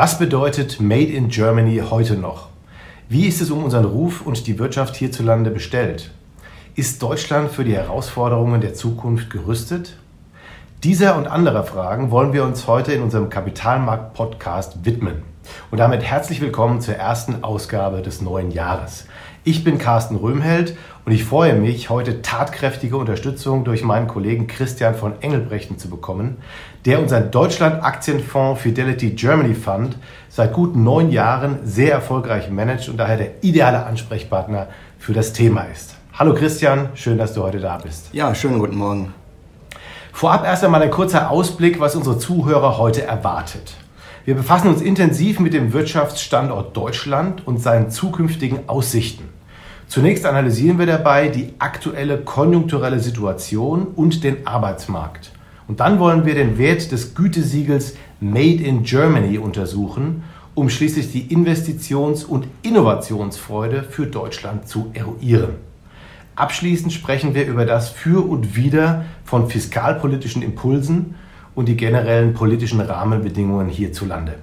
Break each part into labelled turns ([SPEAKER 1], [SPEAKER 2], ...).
[SPEAKER 1] Was bedeutet Made in Germany heute noch? Wie ist es um unseren Ruf und die Wirtschaft hierzulande bestellt? Ist Deutschland für die Herausforderungen der Zukunft gerüstet? Dieser und anderer Fragen wollen wir uns heute in unserem Kapitalmarkt-Podcast widmen. Und damit herzlich willkommen zur ersten Ausgabe des neuen Jahres. Ich bin Carsten Röhmheld und ich freue mich, heute tatkräftige Unterstützung durch meinen Kollegen Christian von Engelbrechten zu bekommen, der unseren Deutschland-Aktienfonds Fidelity Germany Fund seit gut neun Jahren sehr erfolgreich managt und daher der ideale Ansprechpartner für das Thema ist. Hallo Christian, schön, dass du heute da bist.
[SPEAKER 2] Ja, schönen guten Morgen.
[SPEAKER 1] Vorab erst einmal ein kurzer Ausblick, was unsere Zuhörer heute erwartet. Wir befassen uns intensiv mit dem Wirtschaftsstandort Deutschland und seinen zukünftigen Aussichten. Zunächst analysieren wir dabei die aktuelle konjunkturelle Situation und den Arbeitsmarkt. Und dann wollen wir den Wert des Gütesiegels Made in Germany untersuchen, um schließlich die Investitions- und Innovationsfreude für Deutschland zu eruieren. Abschließend sprechen wir über das Für und Wider von fiskalpolitischen Impulsen und die generellen politischen Rahmenbedingungen hierzulande.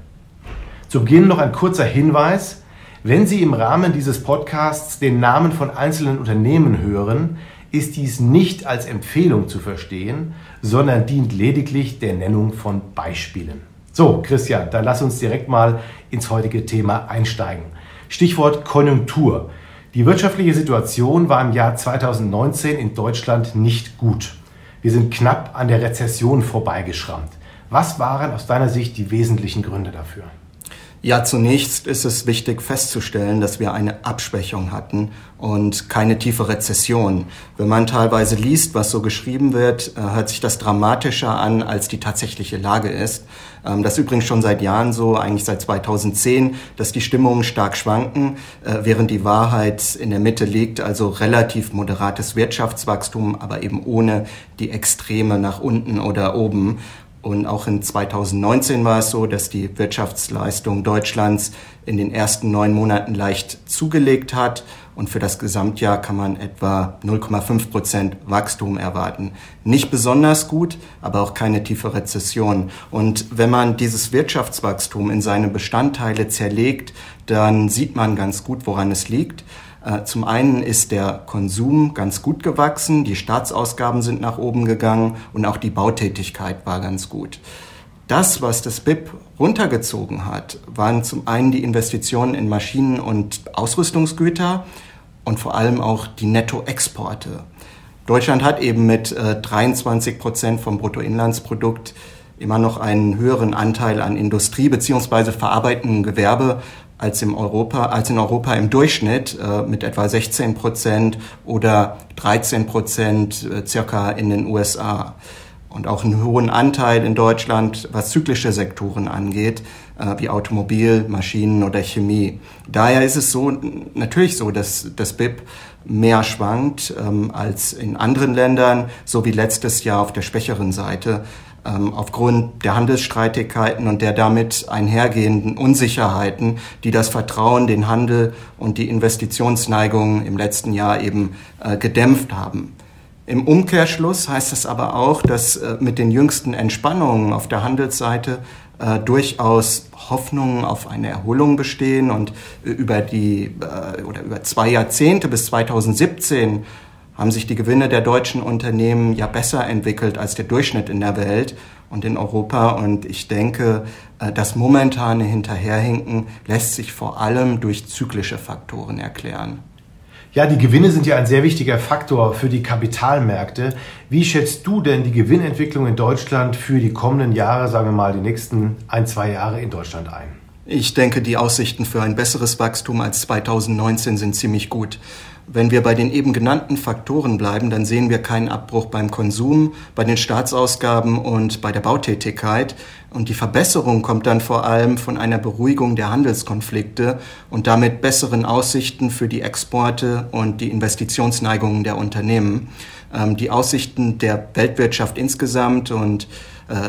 [SPEAKER 1] Zu Beginn noch ein kurzer Hinweis. Wenn Sie im Rahmen dieses Podcasts den Namen von einzelnen Unternehmen hören, ist dies nicht als Empfehlung zu verstehen, sondern dient lediglich der Nennung von Beispielen. So, Christian, dann lass uns direkt mal ins heutige Thema einsteigen. Stichwort Konjunktur. Die wirtschaftliche Situation war im Jahr 2019 in Deutschland nicht gut. Wir sind knapp an der Rezession vorbeigeschrammt. Was waren aus deiner Sicht die wesentlichen Gründe dafür?
[SPEAKER 2] Ja, zunächst ist es wichtig festzustellen, dass wir eine Abschwächung hatten und keine tiefe Rezession. Wenn man teilweise liest, was so geschrieben wird, äh, hört sich das dramatischer an, als die tatsächliche Lage ist. Ähm, das ist übrigens schon seit Jahren so, eigentlich seit 2010, dass die Stimmungen stark schwanken, äh, während die Wahrheit in der Mitte liegt, also relativ moderates Wirtschaftswachstum, aber eben ohne die Extreme nach unten oder oben. Und auch in 2019 war es so, dass die Wirtschaftsleistung Deutschlands in den ersten neun Monaten leicht zugelegt hat. Und für das Gesamtjahr kann man etwa 0,5 Prozent Wachstum erwarten. Nicht besonders gut, aber auch keine tiefe Rezession. Und wenn man dieses Wirtschaftswachstum in seine Bestandteile zerlegt, dann sieht man ganz gut, woran es liegt. Äh, zum einen ist der Konsum ganz gut gewachsen, die Staatsausgaben sind nach oben gegangen und auch die Bautätigkeit war ganz gut. Das, was das BIP runtergezogen hat, waren zum einen die Investitionen in Maschinen und Ausrüstungsgüter und vor allem auch die Nettoexporte. Deutschland hat eben mit äh, 23 Prozent vom Bruttoinlandsprodukt immer noch einen höheren Anteil an Industrie beziehungsweise verarbeitendem Gewerbe als, im Europa, als in Europa im Durchschnitt äh, mit etwa 16 Prozent oder 13 Prozent äh, circa in den USA. Und auch einen hohen Anteil in Deutschland, was zyklische Sektoren angeht, äh, wie Automobil, Maschinen oder Chemie. Daher ist es so natürlich so, dass das BIP mehr schwankt ähm, als in anderen Ländern, so wie letztes Jahr auf der schwächeren Seite aufgrund der Handelsstreitigkeiten und der damit einhergehenden Unsicherheiten, die das Vertrauen, den Handel und die Investitionsneigungen im letzten Jahr eben äh, gedämpft haben. Im Umkehrschluss heißt es aber auch, dass äh, mit den jüngsten Entspannungen auf der Handelsseite äh, durchaus Hoffnungen auf eine Erholung bestehen und äh, über die äh, oder über zwei Jahrzehnte bis 2017 haben sich die Gewinne der deutschen Unternehmen ja besser entwickelt als der Durchschnitt in der Welt und in Europa. Und ich denke, äh, das momentane Hinterherhinken lässt sich vor allem durch zyklische Faktoren erklären.
[SPEAKER 1] Ja, die Gewinne sind ja ein sehr wichtiger Faktor für die Kapitalmärkte. Wie schätzt du denn die Gewinnentwicklung in Deutschland für die kommenden Jahre, sagen wir mal die nächsten ein, zwei Jahre in Deutschland ein?
[SPEAKER 2] Ich denke, die Aussichten für ein besseres Wachstum als 2019 sind ziemlich gut. Wenn wir bei den eben genannten Faktoren bleiben, dann sehen wir keinen Abbruch beim Konsum, bei den Staatsausgaben und bei der Bautätigkeit. Und die Verbesserung kommt dann vor allem von einer Beruhigung der Handelskonflikte und damit besseren Aussichten für die Exporte und die Investitionsneigungen der Unternehmen. Ähm, die Aussichten der Weltwirtschaft insgesamt und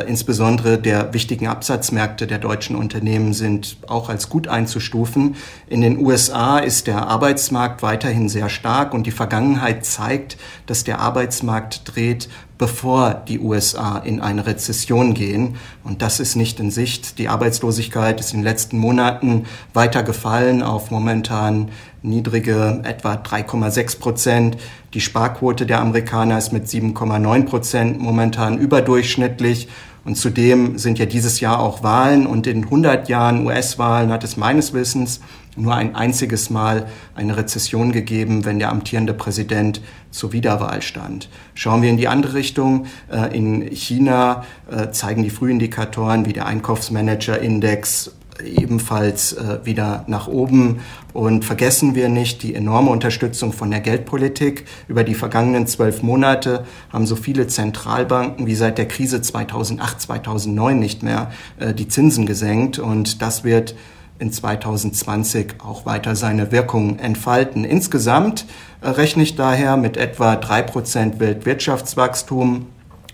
[SPEAKER 2] insbesondere der wichtigen Absatzmärkte der deutschen Unternehmen sind auch als gut einzustufen. In den USA ist der Arbeitsmarkt weiterhin sehr stark und die Vergangenheit zeigt, dass der Arbeitsmarkt dreht bevor die USA in eine Rezession gehen. Und das ist nicht in Sicht. Die Arbeitslosigkeit ist in den letzten Monaten weiter gefallen auf momentan niedrige etwa 3,6 Prozent. Die Sparquote der Amerikaner ist mit 7,9 Prozent momentan überdurchschnittlich. Und zudem sind ja dieses Jahr auch Wahlen und in 100 Jahren US-Wahlen hat es meines Wissens nur ein einziges Mal eine Rezession gegeben, wenn der amtierende Präsident zur Wiederwahl stand. Schauen wir in die andere Richtung. Äh, in China äh, zeigen die Frühindikatoren wie der Einkaufsmanager-Index ebenfalls äh, wieder nach oben. Und vergessen wir nicht die enorme Unterstützung von der Geldpolitik. Über die vergangenen zwölf Monate haben so viele Zentralbanken wie seit der Krise 2008, 2009 nicht mehr die Zinsen gesenkt. Und das wird in 2020 auch weiter seine Wirkung entfalten. Insgesamt äh, rechne ich daher mit etwa drei Prozent Weltwirtschaftswachstum,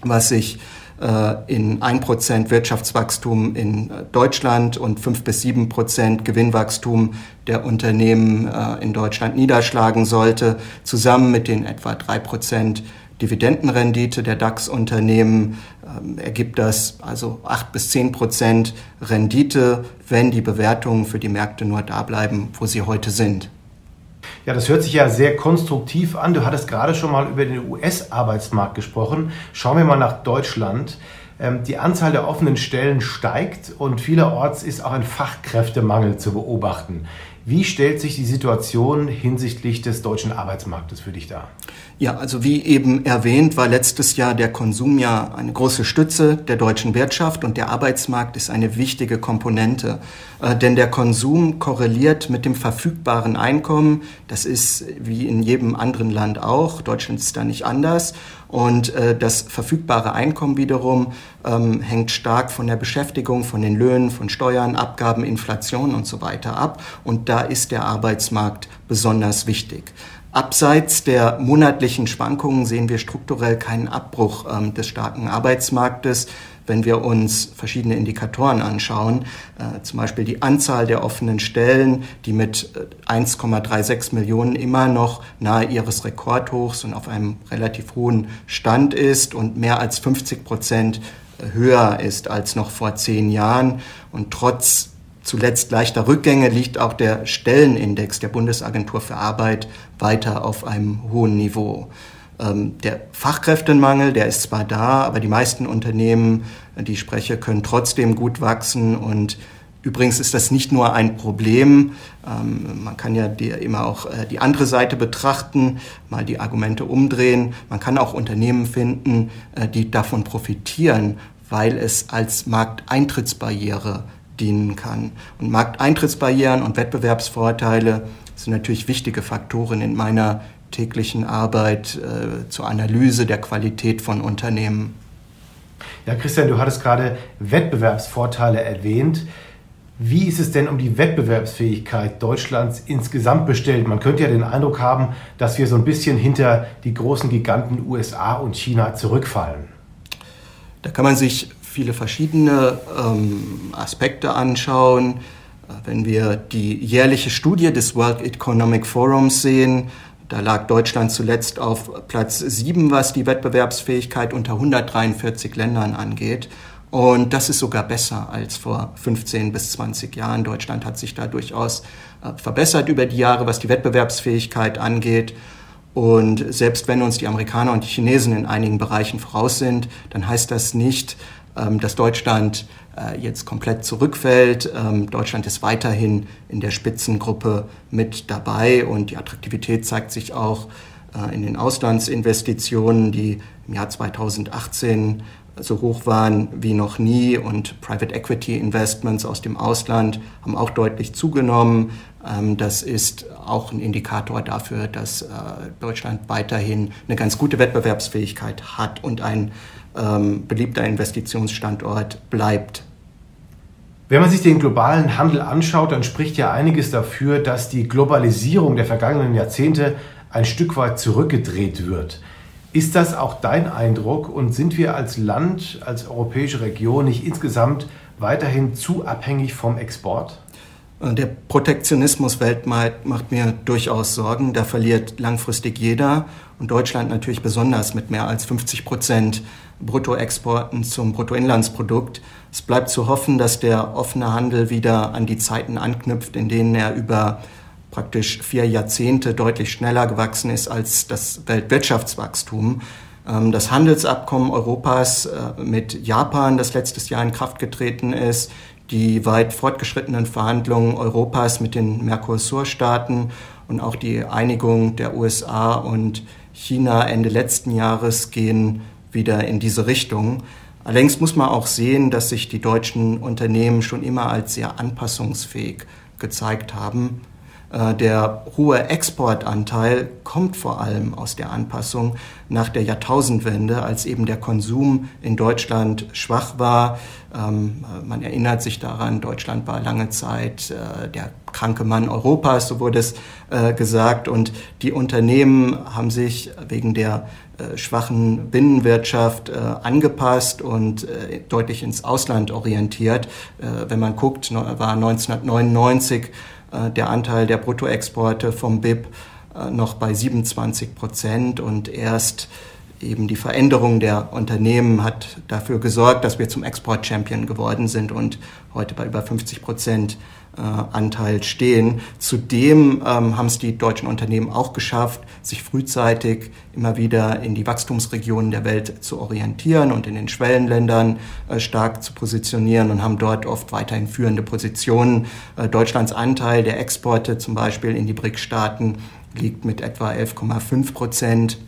[SPEAKER 2] was sich äh, in 1% Wirtschaftswachstum in äh, Deutschland und 5 bis 7% Gewinnwachstum der Unternehmen in Deutschland niederschlagen sollte, zusammen mit den etwa 3% Dividendenrendite der DAX-Unternehmen ähm, ergibt das also 8 bis 10% Rendite, wenn die Bewertungen für die Märkte nur da bleiben, wo sie heute sind.
[SPEAKER 1] Ja, das hört sich ja sehr konstruktiv an. Du hattest gerade schon mal über den US-Arbeitsmarkt gesprochen. Schauen wir mal nach Deutschland. Ähm, die Anzahl der offenen Stellen steigt und vielerorts ist auch ein Fachkräftemangel zu beobachten. Wie stellt sich die Situation hinsichtlich des deutschen Arbeitsmarktes für dich dar?
[SPEAKER 2] Ja, also wie eben erwähnt, war letztes Jahr der Konsum ja eine große Stütze der deutschen Wirtschaft und der Arbeitsmarkt ist eine wichtige Komponente. Äh, denn der Konsum korreliert mit dem verfügbaren Einkommen. Das ist wie in jedem anderen Land auch. Deutschland ist da nicht anders. Und äh, das verfügbare Einkommen wiederum ähm, hängt stark von der Beschäftigung, von den Löhnen, von Steuern, Abgaben, Inflation und so weiter ab. Und da ist der Arbeitsmarkt besonders wichtig. Abseits der monatlichen Schwankungen sehen wir strukturell keinen Abbruch ähm, des starken Arbeitsmarktes. Wenn wir uns verschiedene Indikatoren anschauen, äh, zum Beispiel die Anzahl der offenen Stellen, die mit 1,36 äh, Millionen immer noch nahe ihres Rekordhochs und auf einem relativ hohen Stand ist und mehr als 50 Prozent höher ist als noch vor zehn Jahren und trotz zuletzt leichter Rückgänge liegt auch der Stellenindex der Bundesagentur für Arbeit weiter auf einem hohen Niveau. Ähm, der Fachkräftemangel, der ist zwar da, aber die meisten Unternehmen, die ich spreche, können trotzdem gut wachsen und Übrigens ist das nicht nur ein Problem, ähm, man kann ja die, immer auch äh, die andere Seite betrachten, mal die Argumente umdrehen. Man kann auch Unternehmen finden, äh, die davon profitieren, weil es als Markteintrittsbarriere dienen kann. Und Markteintrittsbarrieren und Wettbewerbsvorteile sind natürlich wichtige Faktoren in meiner täglichen Arbeit äh, zur Analyse der Qualität von Unternehmen.
[SPEAKER 1] Ja, Christian, du hattest gerade Wettbewerbsvorteile erwähnt. Wie ist es denn um die Wettbewerbsfähigkeit Deutschlands insgesamt bestellt? Man könnte ja den Eindruck haben, dass wir so ein bisschen hinter die großen Giganten USA und China zurückfallen.
[SPEAKER 2] Da kann man sich viele verschiedene ähm, Aspekte anschauen. Äh, wenn wir die jährliche Studie des World Economic Forums sehen, da lag Deutschland zuletzt auf Platz 7, was die Wettbewerbsfähigkeit unter 143 Ländern angeht. Und das ist sogar besser als vor 15 bis 20 Jahren. Deutschland hat sich da durchaus äh, verbessert über die Jahre, was die Wettbewerbsfähigkeit angeht. Und selbst wenn uns die Amerikaner und die Chinesen in einigen Bereichen voraus sind, dann heißt das nicht, ähm, dass Deutschland jetzt komplett zurückfällt. Ähm, Deutschland ist weiterhin in der Spitzengruppe mit dabei und die Attraktivität zeigt sich auch äh, in den Auslandsinvestitionen, die im Jahr 2018 so hoch waren wie noch nie und Private Equity Investments aus dem Ausland haben auch deutlich zugenommen. Ähm, das ist auch ein Indikator dafür, dass äh, Deutschland weiterhin eine ganz gute Wettbewerbsfähigkeit hat und ein ähm, beliebter Investitionsstandort bleibt.
[SPEAKER 1] Wenn man sich den globalen Handel anschaut, dann spricht ja einiges dafür, dass die Globalisierung der vergangenen Jahrzehnte ein Stück weit zurückgedreht wird. Ist das auch dein Eindruck und sind wir als Land, als europäische Region nicht insgesamt weiterhin zu abhängig vom Export?
[SPEAKER 2] Äh, der Protektionismus weltweit macht mir durchaus Sorgen. Da verliert langfristig jeder und Deutschland natürlich besonders mit mehr als 50 Prozent Bruttoexporten zum Bruttoinlandsprodukt. Es bleibt zu hoffen, dass der offene Handel wieder an die Zeiten anknüpft, in denen er über praktisch vier Jahrzehnte deutlich schneller gewachsen ist als das Weltwirtschaftswachstum. Ähm, das Handelsabkommen Europas äh, mit Japan, das letztes Jahr in Kraft getreten ist, die weit fortgeschrittenen Verhandlungen Europas mit den Mercosur-Staaten und auch die Einigung der USA und China Ende letzten Jahres gehen wieder in diese Richtung. Allerdings muss man auch sehen, dass sich die deutschen Unternehmen schon immer als sehr anpassungsfähig gezeigt haben. Äh, der hohe Exportanteil kommt vor allem aus der Anpassung nach der Jahrtausendwende, als eben der Konsum in Deutschland schwach war. Ähm, man erinnert sich daran, Deutschland war lange Zeit äh, der kranke Mann Europas, so wurde es äh, gesagt. Und die Unternehmen haben sich wegen der schwachen Binnenwirtschaft angepasst und deutlich ins Ausland orientiert. wenn man guckt, war 1999 äh, der Anteil der Bruttoexporte vom BIP äh, noch bei 27 Prozent und erst eben die Veränderung der Unternehmen hat dafür gesorgt, dass wir zum Export-Champion geworden sind und heute bei über 50 Prozent äh, Anteil stehen. Zudem ähm, haben es die deutschen Unternehmen auch geschafft, sich frühzeitig immer wieder in die Wachstumsregionen der Welt zu orientieren und in den Schwellenländern äh, stark zu positionieren und haben dort oft weiterhin führende Positionen. Äh, Deutschlands Anteil der Exporte zum Beispiel in die BRIC-Staaten liegt mit etwa 11,5 Prozent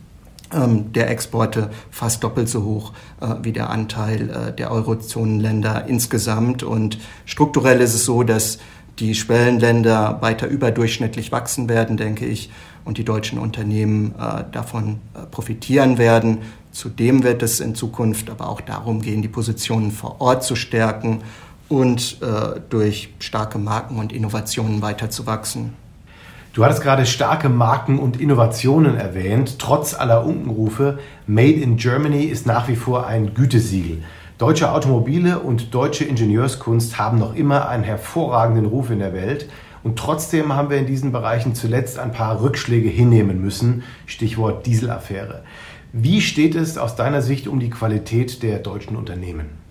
[SPEAKER 2] der Exporte fast doppelt so hoch äh, wie der Anteil äh, der Eurozonenländer insgesamt. Und strukturell ist es so, dass die Schwellenländer weiter überdurchschnittlich wachsen werden, denke ich, und die deutschen Unternehmen äh, davon äh, profitieren werden. Zudem wird es in Zukunft aber auch darum gehen, die Positionen vor Ort zu stärken und äh, durch starke Marken und Innovationen weiter zu wachsen.
[SPEAKER 1] Du hattest gerade starke Marken und Innovationen erwähnt. Trotz aller Unkenrufe, Made in Germany ist nach wie vor ein Gütesiegel. Deutsche Automobile und deutsche Ingenieurskunst haben noch immer einen hervorragenden Ruf in der Welt. Und trotzdem haben wir in diesen Bereichen zuletzt ein paar Rückschläge hinnehmen müssen. Stichwort Dieselaffäre. Wie steht es aus deiner Sicht um die Qualität der deutschen Unternehmen?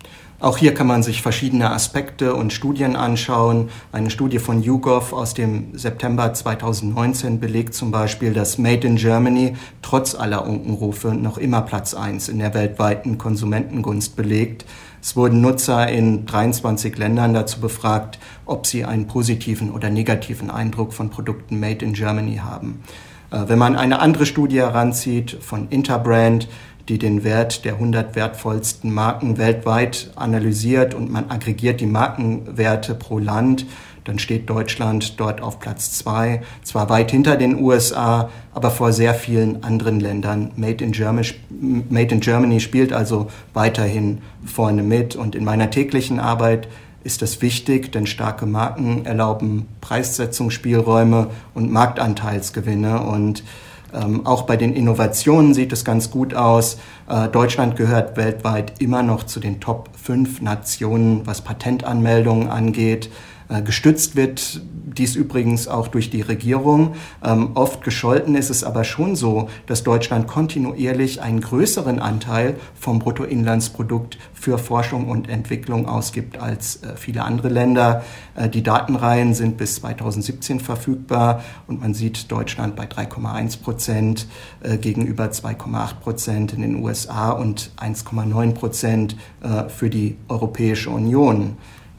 [SPEAKER 2] Auch hier kann man sich verschiedene Aspekte und Studien anschauen. Eine Studie von YouGov aus dem September 2019 belegt zum Beispiel, dass Made in Germany trotz aller Unkenrufe noch immer Platz 1 in der weltweiten Konsumentengunst belegt. Es wurden Nutzer in 23 Ländern dazu befragt, ob sie einen positiven oder negativen Eindruck von Produkten Made in Germany haben. Äh, wenn man eine andere Studie heranzieht von Interbrand, die den Wert der 100 wertvollsten Marken weltweit analysiert und man aggregiert die Markenwerte pro Land, dann steht Deutschland dort auf Platz zwei, zwar weit hinter den USA, aber vor sehr vielen anderen Ländern. Made in Germany, Made in Germany spielt also weiterhin vorne mit und in meiner täglichen Arbeit ist das wichtig, denn starke Marken erlauben Preissetzungsspielräume und Marktanteilsgewinne und ähm, auch bei den Innovationen sieht es ganz gut aus. Äh, Deutschland gehört weltweit immer noch zu den Top 5 Nationen, was Patentanmeldungen angeht. Äh, gestützt wird dies übrigens auch durch die Regierung. Ähm, oft gescholten ist es aber schon so, dass Deutschland kontinuierlich einen größeren Anteil vom Bruttoinlandsprodukt für Forschung und Entwicklung ausgibt als äh, viele andere Länder. Äh, die Datenreihen sind bis 2017 verfügbar und man sieht Deutschland bei 3,1 Prozent äh, gegenüber 2,8 Prozent in den USA und 1,9 Prozent äh, für die Europäische Union.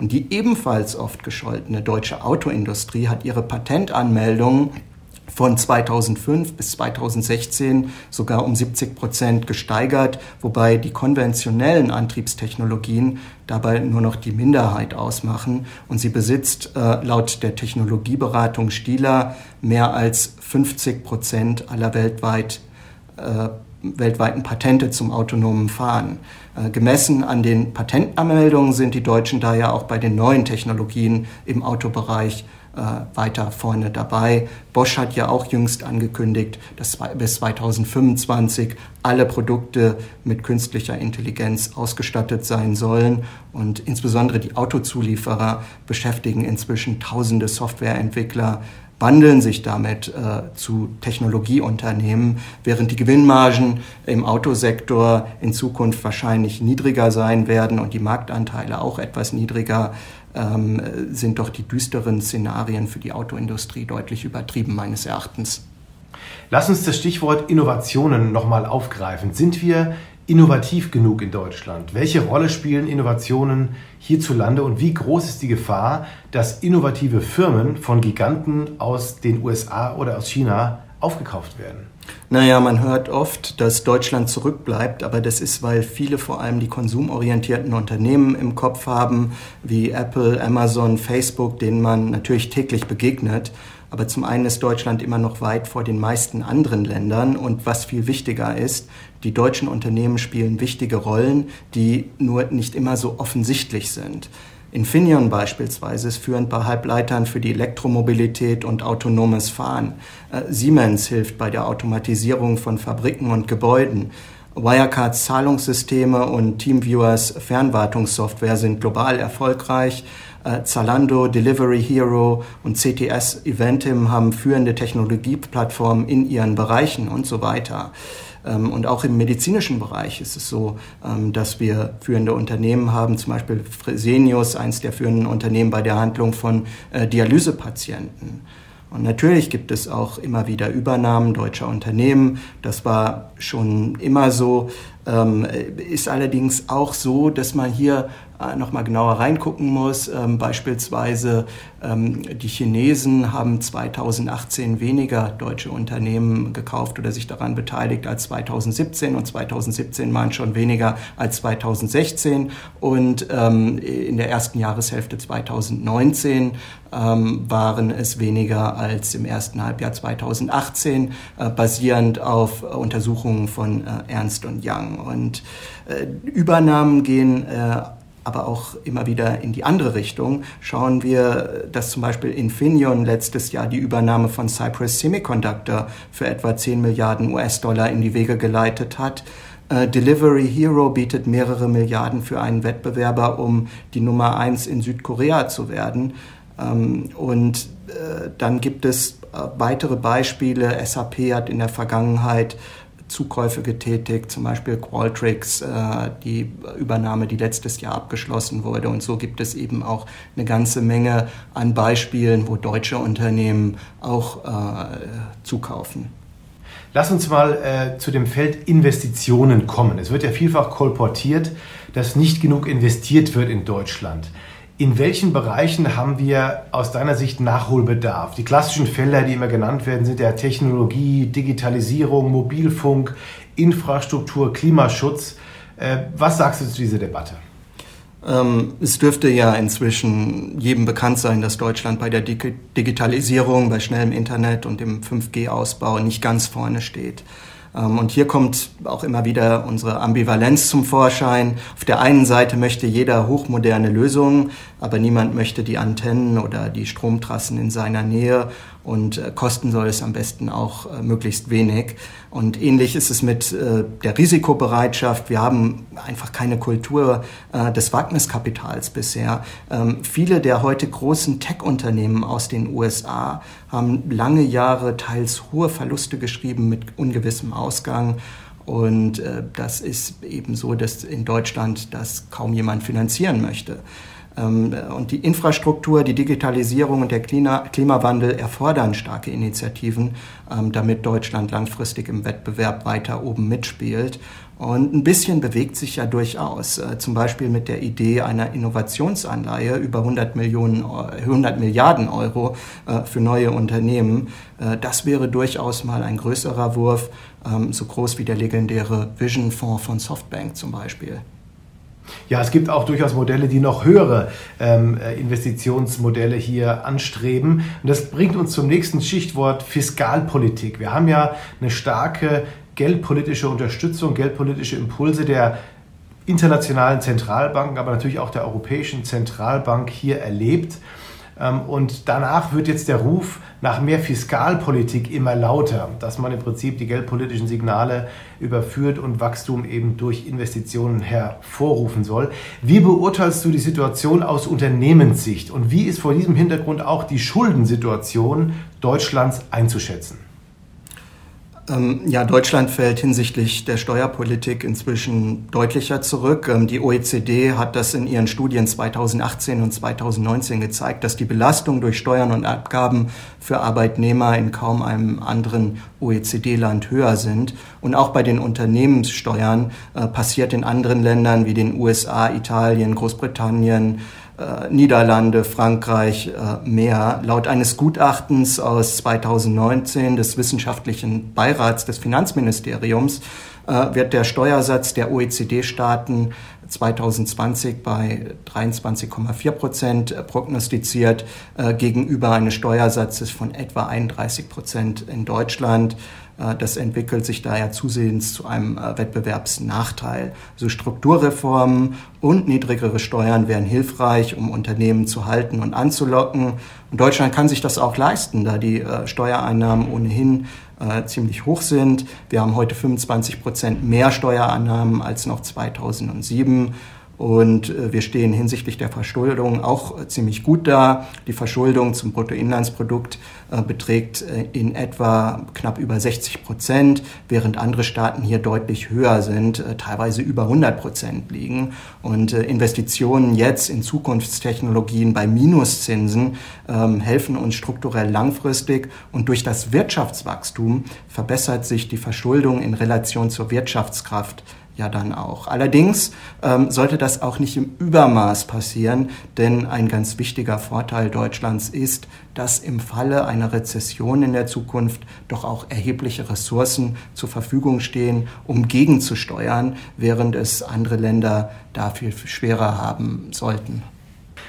[SPEAKER 2] Die ebenfalls oft gescholtene deutsche Autoindustrie hat ihre Patentanmeldungen von 2005 bis 2016 sogar um 70 Prozent gesteigert, wobei die konventionellen Antriebstechnologien dabei nur noch die Minderheit ausmachen. Und sie besitzt äh, laut der Technologieberatung Stieler mehr als 50 Prozent aller weltweit äh, weltweiten Patente zum autonomen Fahren. Äh, gemessen an den Patentanmeldungen sind die Deutschen daher auch bei den neuen Technologien im Autobereich äh, weiter vorne dabei. Bosch hat ja auch jüngst angekündigt, dass bis 2025 alle Produkte mit künstlicher Intelligenz ausgestattet sein sollen. Und insbesondere die Autozulieferer beschäftigen inzwischen tausende Softwareentwickler wandeln sich damit äh, zu Technologieunternehmen, während die Gewinnmargen im Autosektor in Zukunft wahrscheinlich niedriger sein werden und die Marktanteile auch etwas niedriger, ähm, sind doch die düsteren Szenarien für die Autoindustrie deutlich übertrieben meines Erachtens.
[SPEAKER 1] Lass uns das Stichwort Innovationen nochmal aufgreifen. Sind wir innovativ genug in Deutschland? Welche Rolle spielen Innovationen hierzulande und wie groß ist die Gefahr, dass innovative Firmen von Giganten aus den USA oder aus China aufgekauft werden?
[SPEAKER 2] Naja, man hört oft, dass Deutschland zurückbleibt, aber das ist, weil viele vor allem die konsumorientierten Unternehmen im Kopf haben, wie Apple, Amazon, Facebook, denen man natürlich täglich begegnet. Aber zum einen ist Deutschland immer noch weit vor den meisten anderen Ländern und was viel wichtiger ist, die deutschen Unternehmen spielen wichtige Rollen, die nur nicht immer so offensichtlich sind. Infineon beispielsweise ist führend bei Halbleitern für die Elektromobilität und autonomes Fahren. Äh, Siemens hilft bei der Automatisierung von Fabriken und Gebäuden. Wirecards Zahlungssysteme und Teamviewers Fernwartungssoftware sind global erfolgreich. Äh, Zalando, Delivery Hero und CTS Eventim haben führende Technologieplattformen in ihren Bereichen und so weiter. Ähm, und auch im medizinischen Bereich ist es so, ähm, dass wir führende Unternehmen haben, zum Beispiel Fresenius, eines der führenden Unternehmen bei der Handlung von äh, Dialysepatienten. Und natürlich gibt es auch immer wieder Übernahmen deutscher Unternehmen. Das war schon immer so. Ähm, ist allerdings auch so, dass man hier äh, noch mal genauer reingucken muss. Ähm, beispielsweise ähm, die Chinesen haben 2018 weniger deutsche Unternehmen gekauft oder sich daran beteiligt als 2017 und 2017 waren schon weniger als 2016 und ähm, in der ersten Jahreshälfte 2019 ähm, waren es weniger als im ersten Halbjahr 2018, äh, basierend auf Untersuchungen von äh, Ernst und Young. Und äh, Übernahmen gehen äh, aber auch immer wieder in die andere Richtung. Schauen wir, dass zum Beispiel Infineon letztes Jahr die Übernahme von Cypress Semiconductor für etwa 10 Milliarden US-Dollar in die Wege geleitet hat. Äh, Delivery Hero bietet mehrere Milliarden für einen Wettbewerber, um die Nummer eins in Südkorea zu werden. Ähm, und äh, dann gibt es äh, weitere Beispiele. SAP hat in der Vergangenheit Zukäufe getätigt, zum Beispiel Qualtrics, äh, die Übernahme, die letztes Jahr abgeschlossen wurde. Und so gibt es eben auch eine ganze Menge an Beispielen, wo deutsche Unternehmen auch äh, zukaufen.
[SPEAKER 1] Lass uns mal äh, zu dem Feld Investitionen kommen. Es wird ja vielfach kolportiert, dass nicht genug investiert wird in Deutschland. In welchen Bereichen haben wir aus deiner Sicht Nachholbedarf? Die klassischen Felder, die immer genannt werden, sind ja Technologie, Digitalisierung, Mobilfunk, Infrastruktur, Klimaschutz. Äh, was sagst du zu dieser Debatte?
[SPEAKER 2] Ähm, es dürfte ja inzwischen jedem bekannt sein, dass Deutschland bei der Digitalisierung, bei schnellem Internet und dem 5G-Ausbau nicht ganz vorne steht. Ähm, und hier kommt auch immer wieder unsere Ambivalenz zum Vorschein. Auf der einen Seite möchte jeder hochmoderne Lösungen, aber niemand möchte die Antennen oder die Stromtrassen in seiner Nähe und äh, kosten soll es am besten auch äh, möglichst wenig. Und ähnlich ist es mit äh, der Risikobereitschaft. Wir haben einfach keine Kultur des Wagniskapitals bisher. Ähm, viele der heute großen Tech-Unternehmen aus den USA haben lange Jahre teils hohe Verluste geschrieben mit ungewissem Ausgang. Und das ist eben so, dass in Deutschland das kaum jemand finanzieren möchte. Ähm, und die Infrastruktur, die Digitalisierung und der Klimawandel erfordern starke Initiativen, ähm, damit Deutschland langfristig im Wettbewerb weiter oben mitspielt. Und ein bisschen bewegt sich ja durchaus, äh, zum Beispiel mit der Idee einer Innovationsanleihe über 100, Millionen, 100 Milliarden Euro äh, für neue Unternehmen. Äh, das wäre durchaus mal ein größerer Wurf, ähm, so groß wie der legendäre Vision Fonds von Softbank zum Beispiel.
[SPEAKER 1] Ja, es gibt auch durchaus Modelle, die noch höhere ähm, äh, Investitionsmodelle hier anstreben. Und das bringt uns zum nächsten Schichtwort Fiskalpolitik. Wir haben ja eine starke geldpolitische Unterstützung, geldpolitische Impulse der internationalen Zentralbanken, aber natürlich auch der Europäischen Zentralbank hier erlebt. Ähm, und danach wird jetzt der Ruf nach mehr Fiskalpolitik immer lauter, dass man im Prinzip die geldpolitischen Signale überführt und Wachstum eben durch Investitionen hervorrufen soll. Wie beurteilst du die Situation aus Unternehmenssicht und wie ist vor diesem Hintergrund auch die Schuldensituation Deutschlands einzuschätzen?
[SPEAKER 2] Ähm, ja, Deutschland fällt hinsichtlich der Steuerpolitik inzwischen deutlicher zurück. Ähm, die OECD hat das in ihren Studien 2018 und 2019 gezeigt, dass die Belastung durch Steuern und Abgaben für Arbeitnehmer in kaum einem anderen OECD-Land höher sind. Und auch bei den Unternehmenssteuern äh, passiert in anderen Ländern wie den USA, Italien, Großbritannien, äh, Niederlande, Frankreich äh, mehr. Laut eines Gutachtens aus 2019 des Wissenschaftlichen Beirats des Finanzministeriums äh, wird der Steuersatz der OECD-Staaten 2020 bei 23,4 Prozent prognostiziert gegenüber eines Steuersatzes von etwa 31 Prozent in Deutschland. Äh, das entwickelt sich daher zusehends zu einem äh, Wettbewerbsnachteil. Also Strukturreformen und niedrigere Steuern wären hilfreich, um Unternehmen zu halten und anzulocken. Und Deutschland kann sich das auch leisten, da die äh, Steuereinnahmen ohnehin ziemlich hoch sind. Wir haben heute 25 Prozent mehr Steuereinnahmen als noch 2007. Und äh, wir stehen hinsichtlich der Verschuldung auch äh, ziemlich gut da. Die Verschuldung zum Bruttoinlandsprodukt äh, beträgt in etwa knapp über 60 Prozent, während andere Staaten hier deutlich höher sind, teilweise über 100 Prozent liegen. Und Investitionen jetzt in Zukunftstechnologien bei Minuszinsen ähm, helfen uns strukturell langfristig. Und durch das Wirtschaftswachstum verbessert sich die Verschuldung in Relation zur Wirtschaftskraft ja dann auch. Allerdings ähm, sollte das auch nicht im Übermaß passieren, denn ein ganz wichtiger Vorteil Deutschlands ist, dass im Falle einer Rezession in der Zukunft doch auch erhebliche Ressourcen zur Verfügung stehen, um gegenzusteuern, während es andere Länder dafür schwerer haben sollten.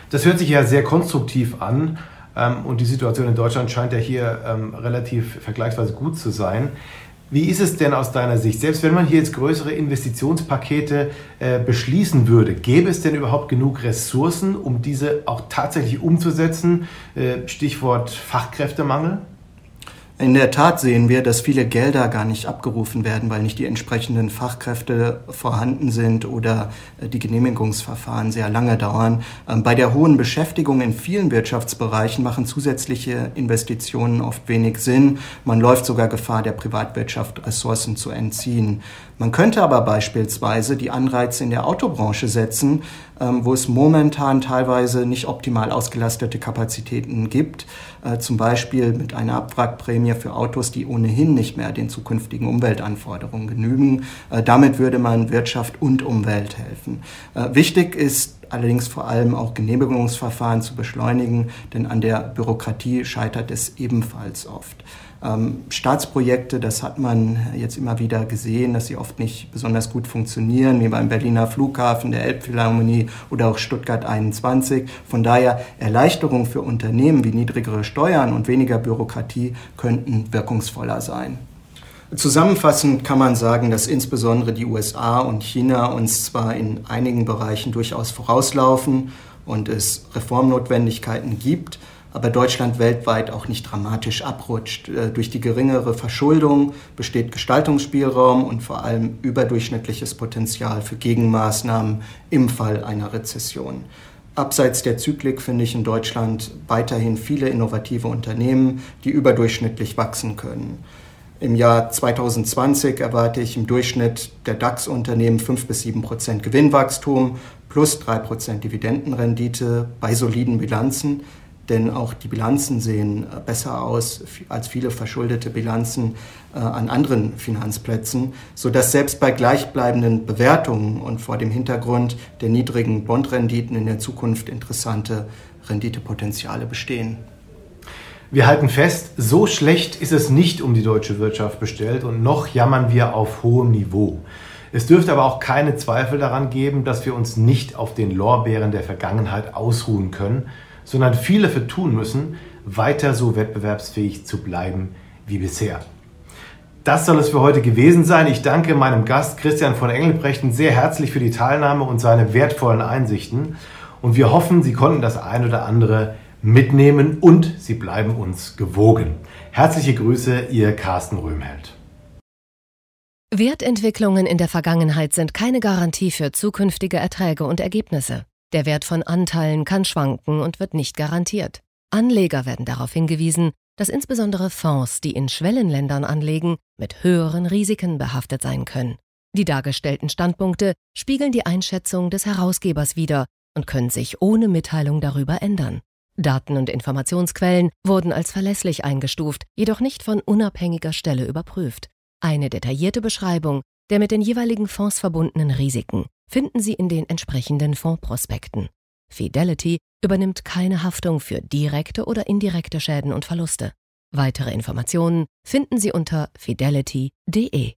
[SPEAKER 1] Das hört sich ja sehr konstruktiv an. Ähm, und die Situation in Deutschland scheint ja hier ähm, relativ vergleichsweise gut zu sein. Wie ist es denn aus deiner Sicht? Selbst wenn man hier jetzt größere Investitionspakete äh, beschließen würde, gäbe es denn überhaupt genug Ressourcen, um diese auch tatsächlich umzusetzen? Äh, Stichwort Fachkräftemangel?
[SPEAKER 2] In der Tat sehen wir, dass viele Gelder gar nicht abgerufen werden, weil nicht die entsprechenden Fachkräfte vorhanden sind oder äh, die Genehmigungsverfahren sehr lange dauern. Ähm, bei der hohen Beschäftigung in vielen Wirtschaftsbereichen machen zusätzliche Investitionen oft wenig Sinn. Man läuft sogar Gefahr, der Privatwirtschaft Ressourcen zu entziehen. Man könnte aber beispielsweise die Anreize in der Autobranche setzen, ähm, wo es momentan teilweise nicht optimal ausgelastete Kapazitäten gibt, äh, zum Beispiel mit einer Abwrackprämie für Autos, die ohnehin nicht mehr den zukünftigen Umweltanforderungen genügen. Äh, damit würde man Wirtschaft und Umwelt helfen. Äh, wichtig ist allerdings vor allem auch Genehmigungsverfahren zu beschleunigen, denn an der Bürokratie scheitert es ebenfalls oft. Ähm, Staatsprojekte, das hat man jetzt immer wieder gesehen, dass sie oft nicht besonders gut funktionieren, wie beim Berliner Flughafen, der Elbphilharmonie oder auch Stuttgart 21. Von daher Erleichterungen für Unternehmen wie niedrigere Steuern und weniger Bürokratie könnten wirkungsvoller sein. Zusammenfassend kann man sagen, dass insbesondere die USA und China uns zwar in einigen Bereichen durchaus vorauslaufen und es Reformnotwendigkeiten gibt, aber Deutschland weltweit auch nicht dramatisch abrutscht. Äh, durch die geringere Verschuldung besteht Gestaltungsspielraum und vor allem überdurchschnittliches Potenzial für Gegenmaßnahmen im Fall einer Rezession. Abseits der Zyklik finde ich in Deutschland weiterhin viele innovative Unternehmen, die überdurchschnittlich wachsen können. Im Jahr 2020 erwarte ich im Durchschnitt der DAX-Unternehmen 5 bis 7 Prozent Gewinnwachstum plus 3 Prozent Dividendenrendite bei soliden Bilanzen denn auch die Bilanzen sehen äh, besser aus als viele verschuldete Bilanzen äh, an anderen Finanzplätzen, sodass selbst bei gleichbleibenden Bewertungen und vor dem Hintergrund der niedrigen Bondrenditen in der Zukunft interessante Renditepotenziale bestehen.
[SPEAKER 1] Wir halten fest, so schlecht ist es nicht um die deutsche Wirtschaft bestellt und noch jammern wir auf hohem Niveau. Es dürfte aber auch keine Zweifel daran geben, dass wir uns nicht auf den Lorbeeren der Vergangenheit ausruhen können, sondern viel dafür tun müssen, weiter so wettbewerbsfähig zu bleiben wie bisher. Das soll es für heute gewesen sein. Ich danke meinem Gast Christian von Engelbrechten sehr herzlich für die Teilnahme und seine wertvollen Einsichten. Und wir hoffen, Sie konnten das ein oder andere mitnehmen und sie bleiben uns gewogen. Herzliche Grüße, Ihr Carsten Röhmheld.
[SPEAKER 3] Wertentwicklungen in der Vergangenheit sind keine Garantie für zukünftige Erträge und Ergebnisse. Der Wert von Anteilen kann schwanken und wird nicht garantiert. Anleger werden darauf hingewiesen, dass insbesondere Fonds, die in Schwellenländern anlegen, mit höheren Risiken behaftet sein können. Die dargestellten Standpunkte spiegeln die Einschätzung des Herausgebers wider und können sich ohne Mitteilung darüber ändern. Daten und Informationsquellen wurden als verlässlich eingestuft, jedoch nicht von unabhängiger Stelle überprüft. Eine detaillierte Beschreibung der mit den jeweiligen Fonds verbundenen Risiken finden Sie in den entsprechenden Fondsprospekten. Fidelity übernimmt keine Haftung für direkte oder indirekte Schäden und Verluste. Weitere Informationen finden Sie unter fidelity.de.